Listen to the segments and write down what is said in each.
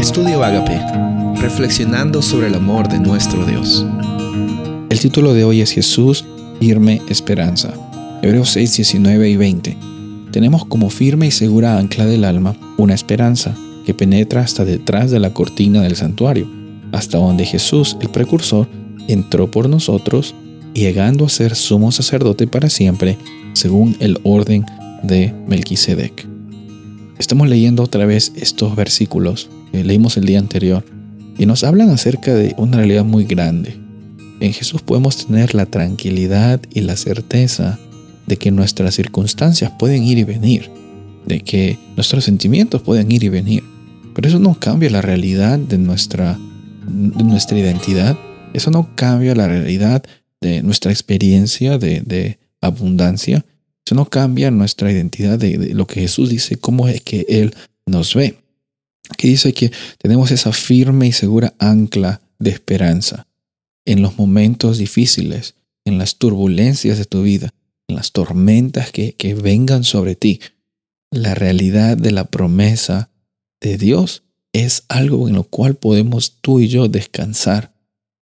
Estudio Agape, reflexionando sobre el amor de nuestro Dios. El título de hoy es Jesús, firme esperanza. Hebreos 6, 19 y 20. Tenemos como firme y segura ancla del alma una esperanza que penetra hasta detrás de la cortina del santuario, hasta donde Jesús, el precursor, entró por nosotros, llegando a ser sumo sacerdote para siempre, según el orden de Melquisedec. Estamos leyendo otra vez estos versículos que leímos el día anterior y nos hablan acerca de una realidad muy grande. En Jesús podemos tener la tranquilidad y la certeza de que nuestras circunstancias pueden ir y venir, de que nuestros sentimientos pueden ir y venir. Pero eso no cambia la realidad de nuestra, de nuestra identidad, eso no cambia la realidad de nuestra experiencia de, de abundancia, no cambia nuestra identidad de, lo que Jesús dice, cómo es que Él nos ve. Que dice que tenemos esa firme y segura ancla de esperanza en los momentos difíciles, en las turbulencias de tu vida, en las tormentas que, vengan sobre ti. La realidad de la promesa de Dios es algo en lo cual podemos tú y yo descansar.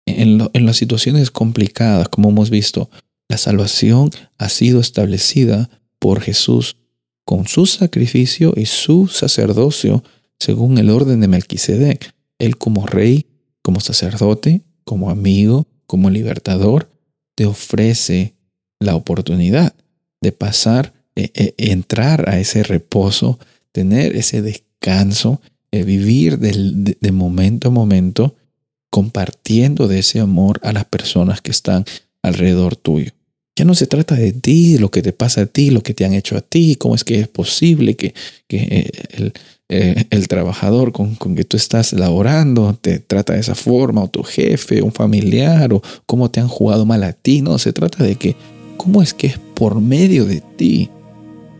En las situaciones complicadas, como hemos visto, la salvación ha sido establecida por Jesús con su sacrificio y su sacerdocio según el orden de Melquisedec. Él como rey, como sacerdote, como amigo, como libertador, te ofrece la oportunidad de pasar, e, e, entrar a ese reposo, tener ese descanso, eh, vivir de momento a momento, compartiendo de ese amor a las personas que están alrededor tuyo. Ya no se trata de ti, lo que te pasa a ti, lo que te han hecho a ti, cómo es que es posible que, que eh, eh, el, trabajador con, con, que tú estás laborando te trata de esa forma, o tu jefe, un familiar, o cómo te han jugado mal a ti. No, se trata de que cómo es que es por medio de ti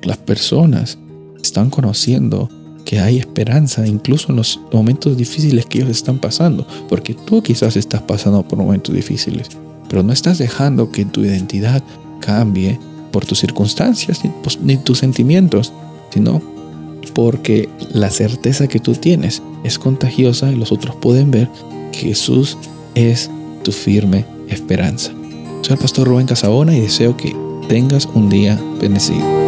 las personas están conociendo que hay esperanza incluso en los momentos difíciles que ellos están pasando, porque tú quizás estás pasando por momentos difíciles pero no estás dejando que tu identidad cambie por tus circunstancias ni, tus sentimientos, sino porque la certeza que tú tienes es contagiosa y los otros pueden ver que Jesús es tu firme esperanza. Soy el pastor Rubén Casabona y deseo que tengas un día bendecido.